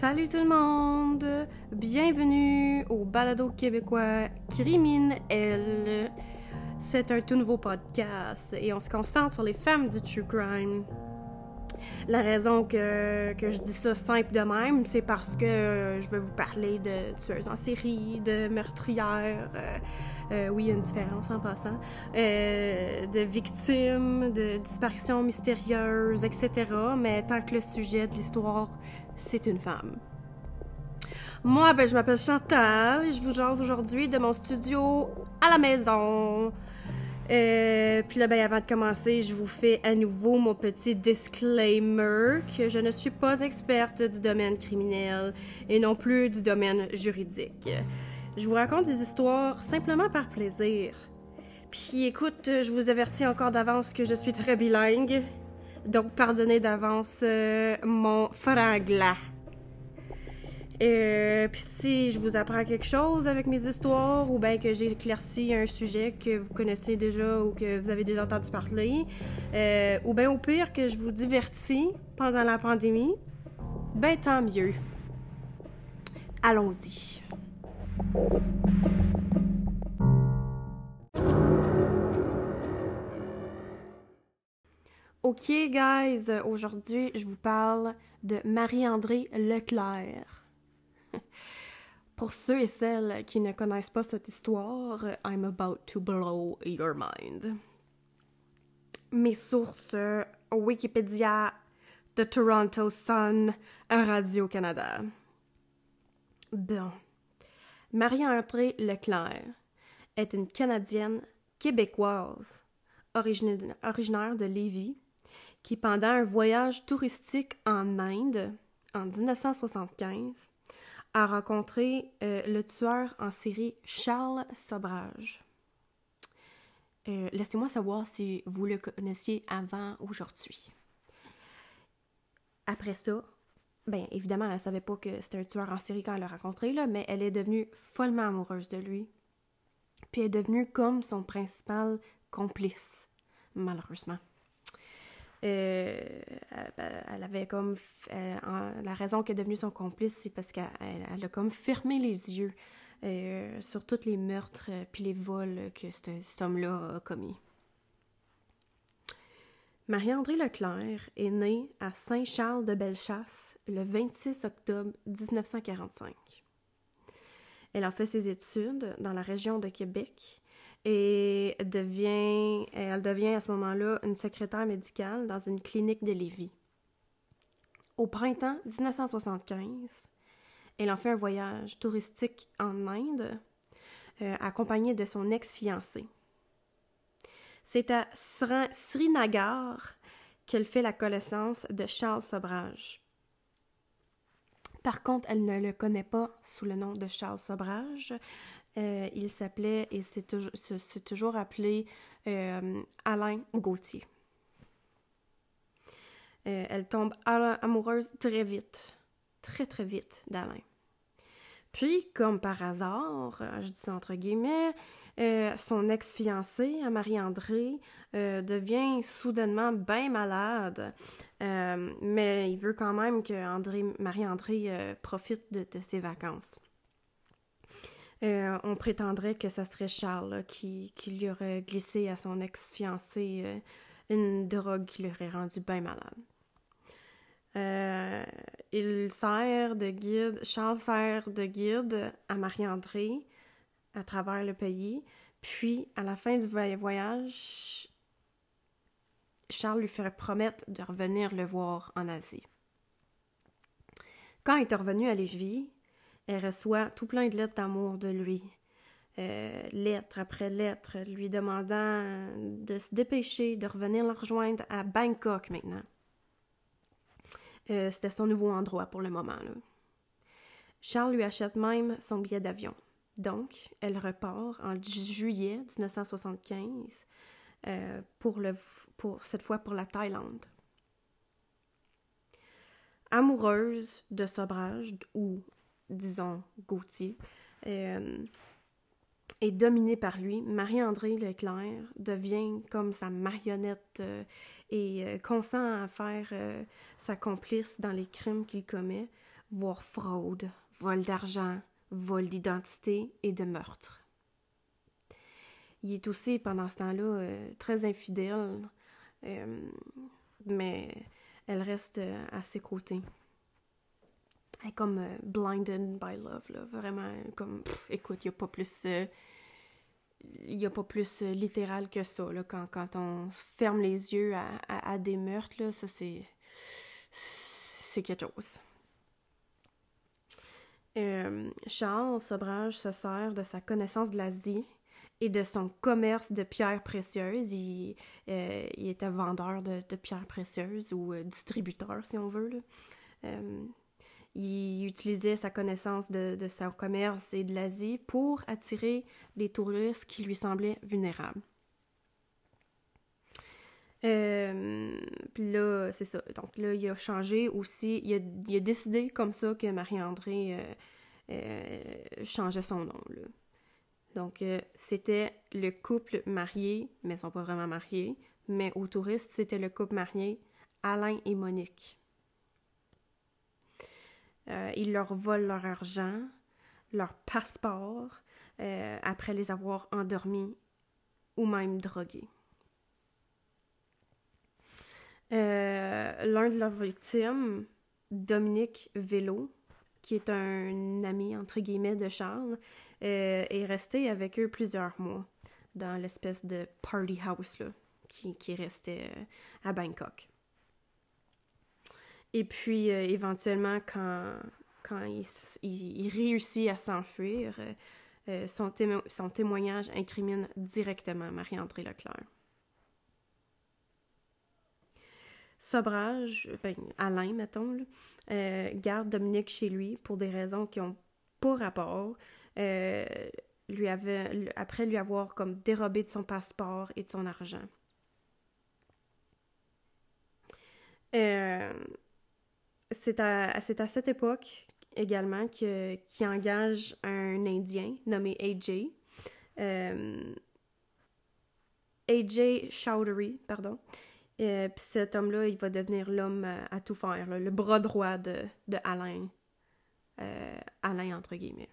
Salut tout le monde! Bienvenue au balado québécois Criminel. C'est un tout nouveau podcast et on se concentre sur les femmes du true crime. La raison que, que je dis ça simple de même, c'est parce que je vais vous parler de tueuses en série, de meurtrières, euh, euh, oui, il y a une différence en passant, euh, de victimes, de disparitions mystérieuses, etc. Mais tant que le sujet de l'histoire, c'est une femme. Moi, ben, je m'appelle Chantal et je vous jase aujourd'hui de mon studio à la maison. Euh, puis là, ben, avant de commencer, je vous fais à nouveau mon petit disclaimer que je ne suis pas experte du domaine criminel et non plus du domaine juridique. Je vous raconte des histoires simplement par plaisir. Puis écoute, je vous avertis encore d'avance que je suis très bilingue, donc pardonnez d'avance euh, mon franglais. Euh, puis si je vous apprends quelque chose avec mes histoires ou bien que j'ai éclairci un sujet que vous connaissez déjà ou que vous avez déjà entendu parler, euh, ou bien au pire que je vous divertis pendant la pandémie, ben tant mieux. Allons-y. Ok, guys, aujourd'hui, je vous parle de Marie-André Leclerc. Pour ceux et celles qui ne connaissent pas cette histoire, I'm about to blow your mind. Mes sources Wikipédia, The Toronto Sun, Radio-Canada. Bon. Marie-André Leclerc est une Canadienne québécoise originaire de Lévis qui, pendant un voyage touristique en Inde en 1975, a rencontré euh, le tueur en série Charles Sobrage. Euh, laissez-moi savoir si vous le connaissiez avant aujourd'hui. Après ça, ben évidemment, elle savait pas que c'était un tueur en série quand elle l'a rencontré, là, mais elle est devenue follement amoureuse de lui. Puis elle est devenue comme son principal complice, malheureusement. Euh, elle avait comme. la raison qu'elle est devenue son complice, c'est parce qu'elle a comme fermé les yeux euh, sur tous les meurtres euh, puis les vols que cet homme-là a commis. Marie-André Leclerc est née à Saint-Charles-de-Bellechasse le 26 octobre 1945. Elle a fait ses études dans la région de Québec et devient, elle devient à ce moment-là une secrétaire médicale dans une clinique de Lévis. Au printemps 1975, elle en fait un voyage touristique en Inde, euh, accompagnée de son ex-fiancé. C'est à Srinagar qu'elle fait la connaissance de Charles Sobrage. Par contre, elle ne le connaît pas sous le nom de Charles Sobrage. Euh, il s'appelait et c'est toujours, appelé euh, Alain Gauthier. Euh, elle tombe amoureuse très vite, très très vite d'Alain. Puis, comme par hasard, je dis entre guillemets, son ex-fiancé, Marie-André, devient soudainement bien malade, mais il veut quand même que Marie-André profite de, ses vacances. On prétendrait que ce serait Charles qui, lui aurait glissé à son ex-fiancé une drogue qui l'aurait rendu bien malade. il sert de guide, Charles sert de guide à Marie-André à travers le pays. Puis, à la fin du voyage, Charles lui ferait promettre de revenir le voir en Asie. Quand il est revenu à Lévis, elle reçoit tout plein de lettres d'amour de lui. Euh, lettre après lettre, lui demandant de se dépêcher, de revenir le rejoindre à Bangkok maintenant. Euh, c'était son nouveau endroit pour le moment. Charles lui achète même son billet d'avion. Donc, elle repart en juillet 1975 euh, pour cette fois pour la Thaïlande. Amoureuse de Sobrage, ou disons Gauthier, euh, et dominée par lui, Marie-André Leclerc devient comme sa marionnette euh, et consent à faire sa complice dans les crimes qu'il commet, voire fraude, vol d'argent, vol d'identité et de meurtre. Il est aussi, pendant ce temps-là, euh, très infidèle, euh, mais elle reste euh, à ses côtés. Elle est comme blinded by love, là. Vraiment, comme, écoute, il n'y a pas plus... il n'y a pas plus littéral que ça, là, quand, quand on ferme les yeux à, des meurtres, là, ça, c'est... c'est quelque chose. Euh, Charles Sobrage se sert de sa connaissance de l'Asie et de son commerce de pierres précieuses. Il, euh, était vendeur de, pierres précieuses ou euh, distributeur, si on veut. Il utilisait sa connaissance de, son commerce et de l'Asie pour attirer les touristes qui lui semblaient vulnérables. puis là, c'est ça. Donc là, il a changé aussi. Il a, décidé comme ça que Marie-André euh, changeait son nom. Donc, euh, c'était le couple marié, mais ils sont pas vraiment mariés, mais aux touristes, c'était le couple marié Alain et Monique. Euh, ils leur volent leur argent, leur passeport, après les avoir endormis ou même drogués. L'un de leurs victimes, Dominique Vélo, qui est un ami, entre guillemets, de Charles, euh, est resté avec eux plusieurs mois dans l'espèce de party house là, qui, restait euh, à Bangkok. Et puis, euh, éventuellement, quand, quand il, il, réussit à s'enfuir, son, son témoignage incrimine directement Marie-André Leclerc. Sobrage, ben, Alain, mettons, euh, garde Dominique chez lui pour des raisons qui ont pas rapport. Euh, lui avait, après lui avoir comme dérobé de son passeport et de son argent. Euh, c'est à, cette époque également qu'il engage un Indien nommé AJ. AJ Chowdhury, pardon, et puis cet homme-là, il va devenir l'homme à, tout faire, le bras droit de, Alain. Euh, Alain, entre guillemets.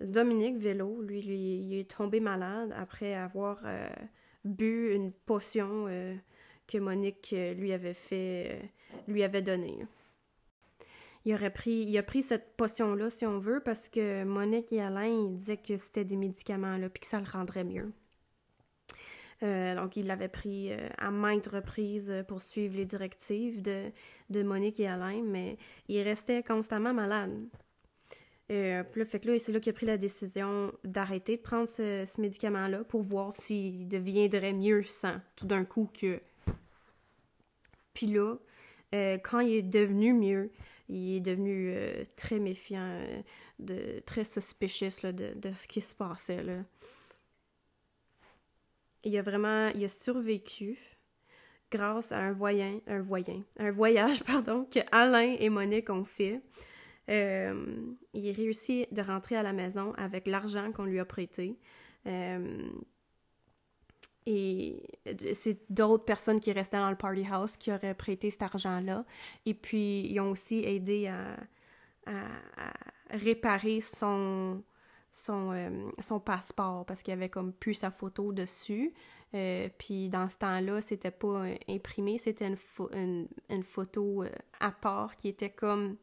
Dominique Vélo, lui, lui, il est tombé malade après avoir euh, bu une potion euh, que Monique lui avait fait, lui avait donnée. Il, aurait pris, il a pris cette potion-là, si on veut, parce que Monique et Alain disaient que c'était des médicaments, là, puis que ça le rendrait mieux. Euh, donc, il l'avait pris euh, à maintes reprises pour suivre les directives de, Monique et Alain, mais il restait constamment malade. Euh, puis là, fait que c'est là qu'il a pris la décision d'arrêter de prendre ce, ce médicament-là pour voir s'il deviendrait mieux sans, tout d'un coup que... Puis là, quand il est devenu mieux, il est devenu très méfiant, de, très suspicious de, de, ce qui se passait. Là il a vraiment, il a survécu grâce à un voyant, un voyant, un voyage, pardon, que Alain et Monique ont fait. Euh, il a réussi de rentrer à la maison avec l'argent qu'on lui a prêté. Euh, et c'est d'autres personnes qui restaient dans le party house qui auraient prêté cet argent-là. Et puis, ils ont aussi aidé à, réparer son, son, euh, son passeport parce qu'il y avait comme plus sa photo dessus. Euh, puis dans ce temps-là, c'était pas euh, imprimé, c'était une, une, photo à part qui était comme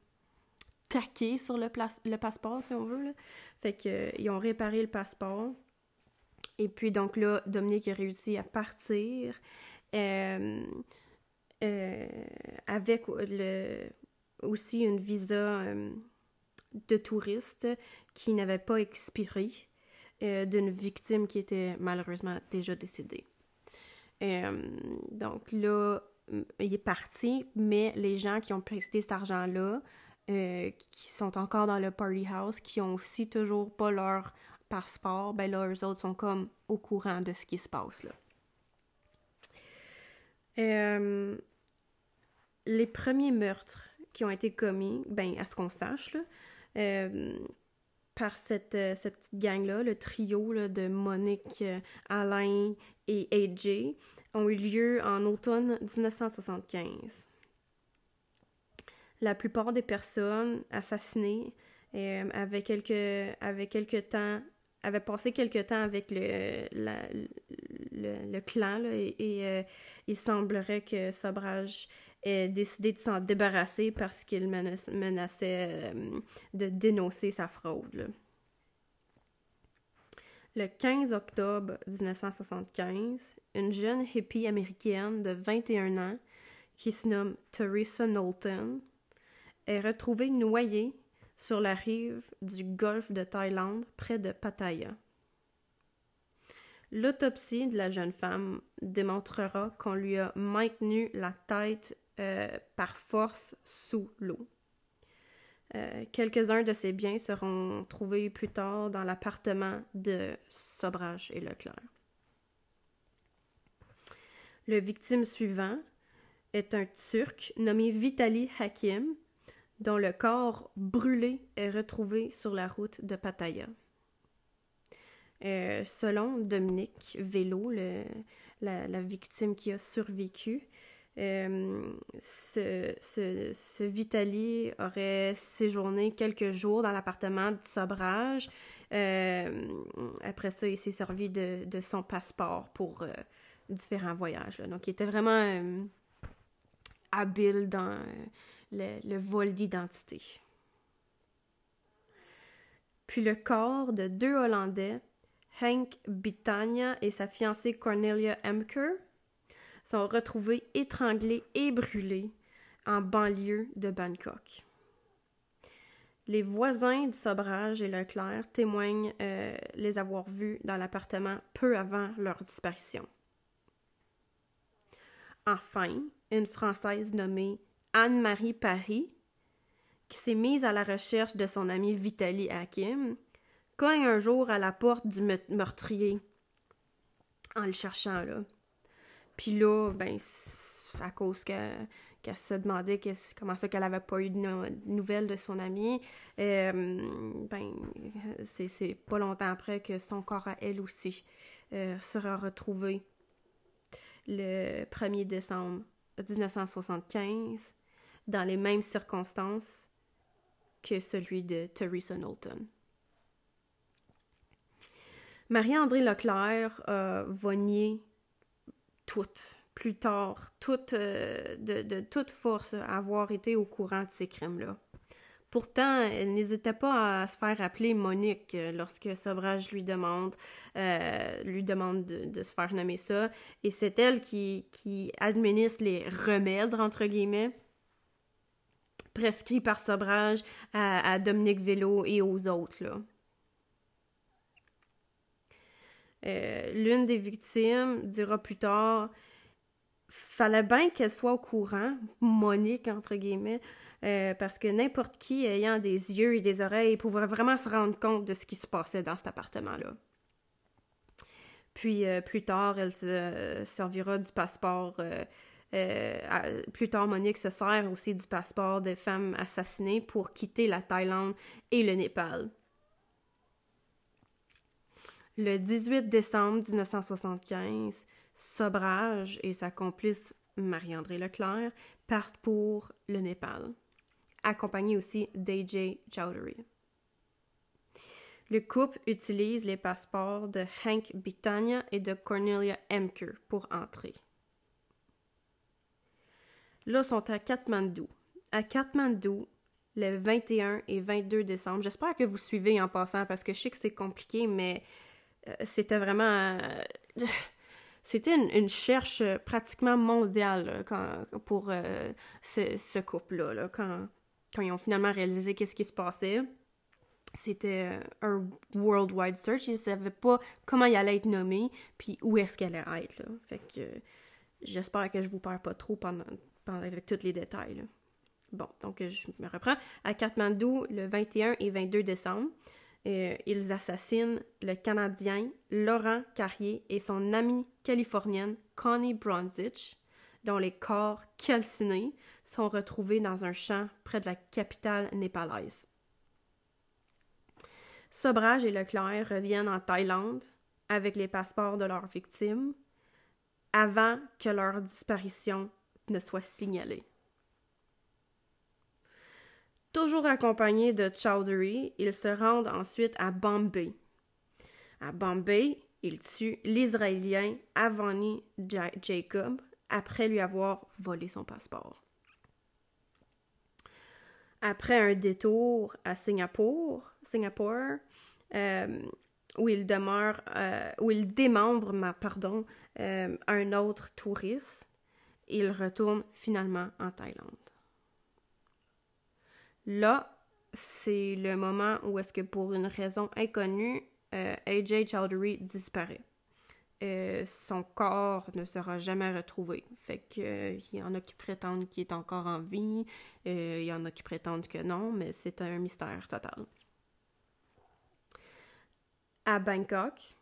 taquée sur le, le passeport, si on veut. Là. Fait qu'ils ont réparé le passeport. Et puis donc là, Dominique a réussi à partir avec le, aussi une visa de touristes qui n'avait pas expiré euh, d'une victime qui était malheureusement déjà décédée. Euh, donc là, il est parti, mais les gens qui ont prêté cet argent-là, euh, qui sont encore dans le party house, qui ont aussi toujours pas leur passeport, ben là, eux autres sont comme au courant de ce qui se passe là. les premiers meurtres qui ont été commis, ben à ce qu'on sache, là, euh, par cette, euh, cette petite gang-là, le trio de Monique, euh, Alain et AJ, ont eu lieu en automne 1975. La plupart des personnes assassinées euh, avaient, quelques, avaient quelques temps avaient passé quelque temps avec le, le, clan et, euh, il semblerait que Sobrage ait décidé de s'en débarrasser parce qu'il menaçait de dénoncer sa fraude. Le 15 octobre 1975, une jeune hippie américaine de 21 ans qui se nomme Teresa Knowlton est retrouvée noyée sur la rive du golfe de Thaïlande près de Pattaya. L'autopsie de la jeune femme démontrera qu'on lui a maintenu la tête euh, par force sous l'eau. Euh, quelques-uns de ses biens seront trouvés plus tard dans l'appartement de Sobrage et Leclerc. Le victime suivant est un Turc nommé Vitali Hakim, dont le corps brûlé est retrouvé sur la route de Pattaya. Euh, selon Dominique Vélo, la, victime qui a survécu, euh, ce, Vitali aurait séjourné quelques jours dans l'appartement de Sobrage. Euh, après ça, il s'est servi de, son passeport pour différents voyages. Donc, il était vraiment habile dans le, vol d'identité. Puis le corps de deux Hollandais, Hank Bitania et sa fiancée Cornelia Emker, sont retrouvés étranglés et brûlés en banlieue de Bangkok. Les voisins du Sobrage et Leclerc témoignent euh, les avoir vus dans l'appartement peu avant leur disparition. Enfin, une Française nommée Anne-Marie Paris, qui s'est mise à la recherche de son ami Vitaly Hakim, cogne un jour à la porte du meurtrier en le cherchant là. Puis là, ben, à cause qu'elle se demandait comment ça qu'elle avait pas eu de nouvelles de son ami, euh, ben, c'est pas longtemps après que son corps à elle aussi euh, sera retrouvé le 1er décembre 1975 dans les mêmes circonstances que celui de Teresa Knowlton. Marie-André Leclerc a nier toutes, plus tard, toutes, euh, de, de, toute force, avoir été au courant de ces crimes-là. Pourtant, elle n'hésitait pas à se faire appeler Monique euh, lorsque Sobrage lui demande, euh, lui demande de, se faire nommer ça. Et c'est elle qui, qui administre les remèdes, entre guillemets, prescrits par Sobrage à, Dominique Vélo et aux autres. Euh, l'une des victimes dira plus tard fallait bien qu'elle soit au courant, Monique entre guillemets, euh, parce que n'importe qui ayant des yeux et des oreilles pouvait vraiment se rendre compte de ce qui se passait dans cet appartement-là. Puis euh, plus tard, elle se servira du passeport. Plus tard, Monique se sert aussi du passeport des femmes assassinées pour quitter la Thaïlande et le Népal. Le 18 décembre 1975, Sobrage et sa complice Marie-André Leclerc partent pour le Népal, accompagnés aussi d'AJ Chowdhury. Le couple utilise les passeports de Hank Bitania et de Cornelia Emker pour entrer. Là, sont à Katmandou. À Katmandou, le 21 et 22 décembre. J'espère que vous suivez en passant parce que je sais que c'est compliqué, mais euh, c'était vraiment. Euh, c'était une, une, cherche pratiquement mondiale quand, pour euh, ce, couple-là. quand, quand ils ont finalement réalisé qu'est-ce qui se passait, c'était un worldwide search. Ils ne savaient pas comment il allait être nommé, puis où est-ce qu'elle allait être. Là. Fait que j'espère que je vous perds pas trop pendant avec tous les détails. Bon, donc je me reprends. À Katmandou, le 21 et 22 décembre, euh, ils assassinent le Canadien Laurent Carrier et son amie californienne Connie Bronzich, dont les corps calcinés sont retrouvés dans un champ près de la capitale népalaise. Sobrage et Leclerc reviennent en Thaïlande avec les passeports de leurs victimes avant que leur disparition ne soit signalée. Toujours accompagné de Chowdhury, ils se rendent ensuite à Bombay. À Bombay, ils tuent l'Israélien Avani Jacob après lui avoir volé son passeport. Après un détour à Singapour, Singapour euh, où il demeure, euh, où il démembre, euh, un autre touriste, il retourne finalement en Thaïlande. Là, c'est le moment où est-ce que pour une raison inconnue, AJ Chowdhury disparaît. son corps ne sera jamais retrouvé. Fait que il y en a qui prétendent qu'il est encore en vie, il y en a qui prétendent que non, mais c'est un mystère total à Bangkok,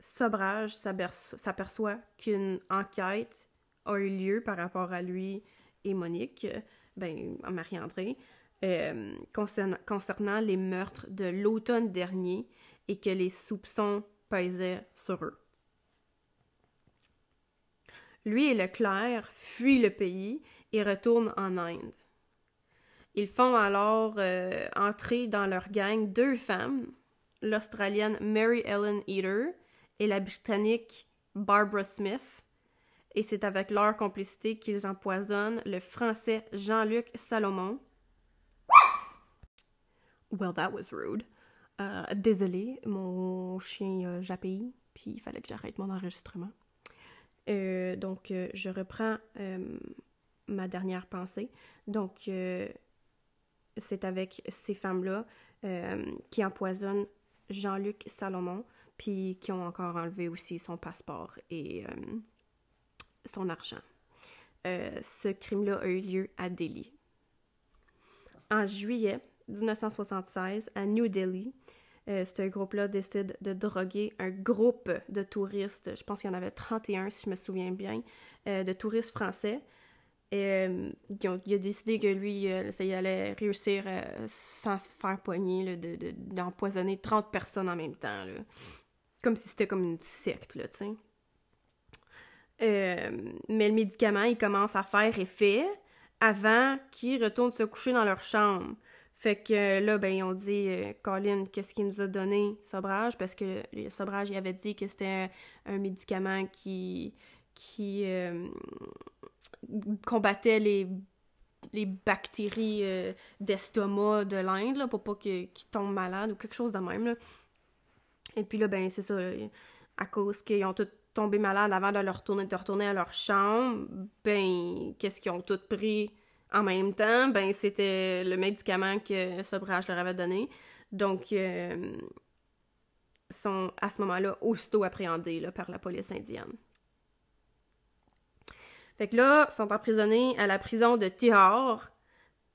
Sobrage s'aperçoit qu'une enquête a eu lieu par rapport à lui et Monique, ben, Marie-André, euh, concernant, les meurtres de l'automne dernier et que les soupçons pesaient sur eux. Lui et Leclerc fuient le pays et retournent en Inde. Ils font alors euh, entrer dans leur gang deux femmes, l'Australienne Mary Ellen Eater et la Britannique Barbara Smith. Et c'est avec leur complicité qu'ils empoisonnent le Français Jean-Luc Salomon. Well, that was rude. Euh, désolé, mon chien euh, puis il fallait que j'arrête mon enregistrement. Euh, donc, euh, je reprends ma dernière pensée. Donc, c'est avec ces femmes-là qui empoisonnent Jean-Luc Salomon, puis qui ont encore enlevé aussi son passeport et son argent. Euh, ce crime-là a eu lieu à Delhi. En juillet 1976, à New Delhi, euh, ce groupe-là décide de droguer un groupe de touristes, je pense qu'il y en avait 31 si je me souviens bien, de touristes français euh, il a décidé que lui, euh, y allait réussir euh, sans se faire poigner, d'empoisonner 30 personnes en même temps. Comme si c'était comme une secte. Mais le médicament, il commence à faire effet avant qu'ils retournent se coucher dans leur chambre. Fait que là, ben, ils ont dit, Colin, qu'est-ce qu'il nous a donné, Sobrage? Parce que le Sobrage, il avait dit que c'était un, médicament qui, qui combattait les, bactéries euh, d'estomac de l'Inde, pour pas qu'ils tombent malades ou quelque chose de même. Et puis là, ben, c'est ça, à cause qu'ils ont tous tombé malades avant de, leur retourner, de retourner à leur chambre, ben, qu'est-ce qu'ils ont tous pris en même temps? Ben, c'était le médicament que Sobrage leur avait donné. Donc, euh, sont à ce moment-là aussitôt appréhendés par la police indienne. Fait que là, sont emprisonnés à la prison de Tihar.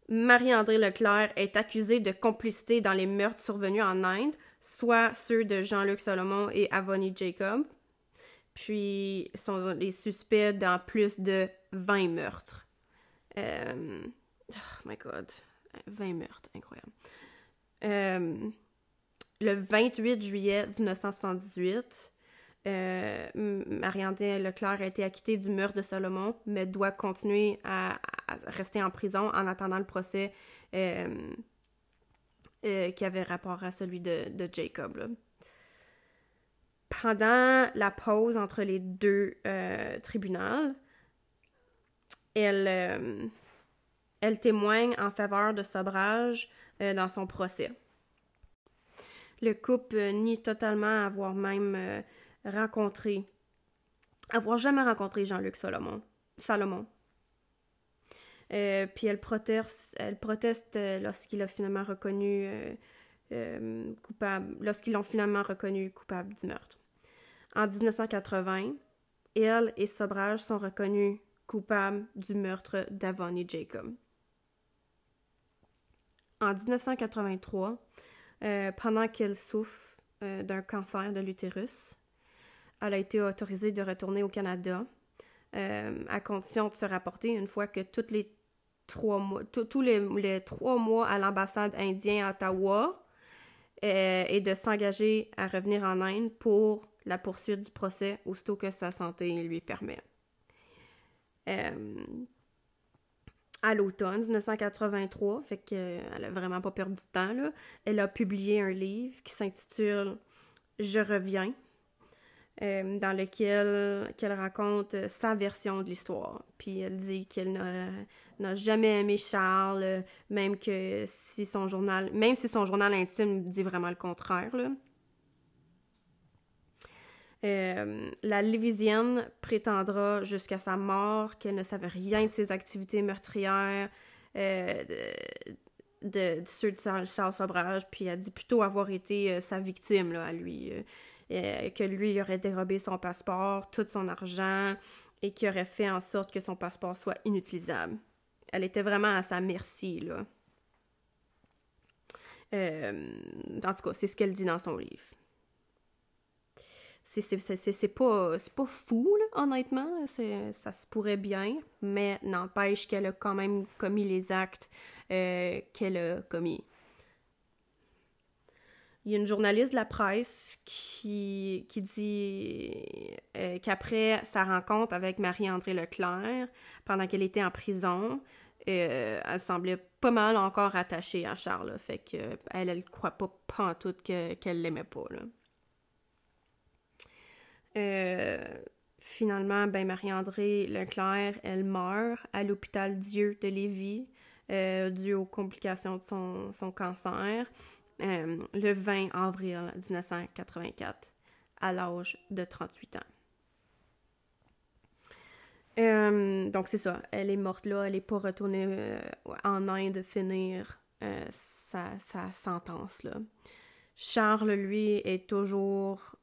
Marie-André Leclerc est accusée de complicité dans les meurtres survenus en Inde, soit ceux de Jean-Luc Solomon et Avoni Jacob. Puis sont les suspects dans plus de 20 meurtres. Euh... Oh my god. 20 meurtres, incroyable. Euh... Le 28 juillet 1978, euh, Marie-André Leclerc a été acquittée du meurtre de Salomon, mais doit continuer à, rester en prison en attendant le procès euh, qui avait rapport à celui de, Jacob. Pendant la pause entre les deux tribunaux, elle, elle témoigne en faveur de Sobrage dans son procès. Le couple nie totalement avoir même rencontré, avoir jamais rencontré Jean-Luc Salomon. Euh, puis elle proteste, elle proteste euh, lorsqu'il a finalement reconnu euh, coupable, lorsqu'ils l'ont finalement reconnu coupable du meurtre. En 1980, elle et Sobrage sont reconnus coupables du meurtre d'Avoni Jacob. En 1983, pendant qu'elle souffre d'un cancer de l'utérus, elle a été autorisée de retourner au Canada euh, à condition de se rapporter une fois que toutes les tous les, trois mois à l'ambassade indienne à Ottawa euh, et de s'engager à revenir en Inde pour la poursuite du procès aussitôt que sa santé lui permet. Euh, à l'automne 1983, fait qu'elle a vraiment pas perdu de temps, là. Elle a publié un livre qui s'intitule Je reviens, euh, dans lequel qu'elle raconte sa version de l'histoire. Puis elle dit qu'elle n'a jamais aimé Charles, même que si son journal, même si son journal intime dit vraiment le contraire. Euh, la Lévisienne prétendra jusqu'à sa mort qu'elle ne savait rien de ses activités meurtrières, euh, de, ceux de Charles Sobrage, puis elle dit plutôt avoir été euh, sa victime à lui, que lui aurait dérobé son passeport, tout son argent, et qui aurait fait en sorte que son passeport soit inutilisable. Elle était vraiment à sa merci, là. en tout cas, c'est ce qu'elle dit dans son livre c'est pas, pas fou, honnêtement. Ça se pourrait bien, mais n'empêche qu'elle a quand même commis les actes euh, qu'elle a commis. Il y a une journaliste de la presse qui, qui dit euh, qu'après sa rencontre avec Marie-André Leclerc, pendant qu'elle était en prison, euh, elle semblait pas mal encore attachée à Charles. fait qu'elle, elle, elle croit pas pantoute qu'elle l'aimait pas. Euh, finalement, ben Marie-André Leclerc, elle meurt à l'hôpital Dieu de Lévis, dû aux complications de son, son cancer, euh, le 20 avril 1984, à l'âge de 38 ans. donc c'est ça, elle est morte là, elle n'est pas retournée en Inde finir sa, sentence là. Charles, lui, est toujours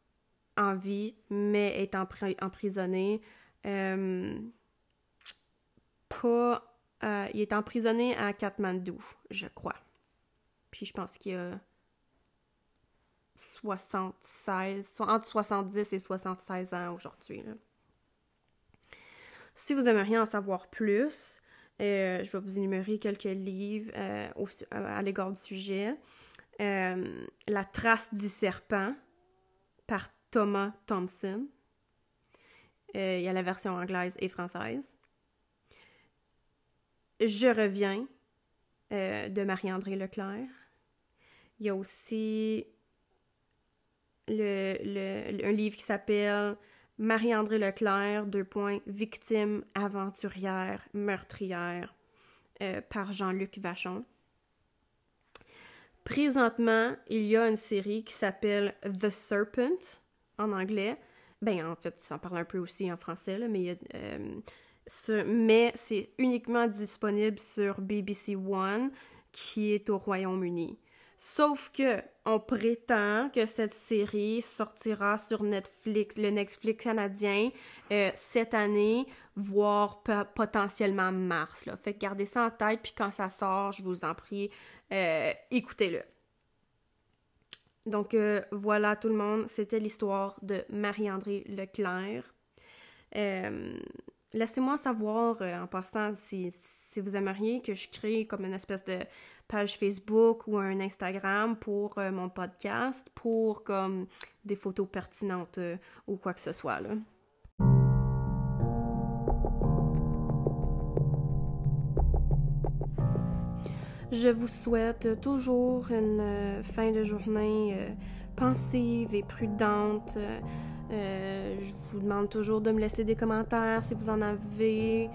en vie, mais est emprisonné. Euh, pas. Euh, il est emprisonné à Katmandou, je crois. Puis je pense qu'il a 76, entre 70 et 76 ans aujourd'hui. Si vous aimeriez en savoir plus, euh, je vais vous énumérer quelques livres à l'égard du sujet. La trace du serpent par Thomas Thompson. Euh, il y a la version anglaise et française. Je reviens euh, de Marie-André Leclerc. Il y a aussi un livre qui s'appelle Marie-André Leclerc, deux points, victime, aventurière, meurtrière, euh, par Jean-Luc Vachon. Présentement, il y a une série qui s'appelle The Serpent, en anglais. Ben, en fait, ça en parle un peu aussi en français, là, mais, euh, mais c'est uniquement disponible sur BBC One, qui est au Royaume-Uni. Sauf que on prétend que cette série sortira sur Netflix, le Netflix canadien, euh, cette année, voire potentiellement mars. Là. Fait que gardez ça en tête, puis quand ça sort, je vous en prie, euh, écoutez-le. Donc euh, voilà tout le monde, c'était l'histoire de Marie-André Leclerc. Laissez-moi savoir en passant si, si, vous aimeriez que je crée comme une espèce de page Facebook ou un Instagram pour mon podcast, pour comme des photos pertinentes ou quoi que ce soit. Là. Je vous souhaite toujours une euh, fin de journée euh, pensive et prudente. Euh, je vous demande toujours de me laisser des commentaires si vous en avez.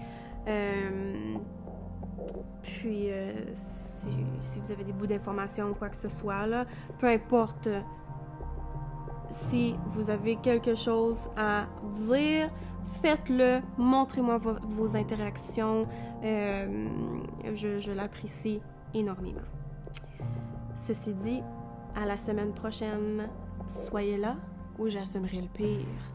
Puis, si, si, vous avez des bouts d'informations ou quoi que ce soit, là, peu importe si vous avez quelque chose à dire, faites-le, montrez-moi vos, interactions. je, je l'apprécie énormément. Ceci dit, à la semaine prochaine, soyez là ou j'assumerai le pire.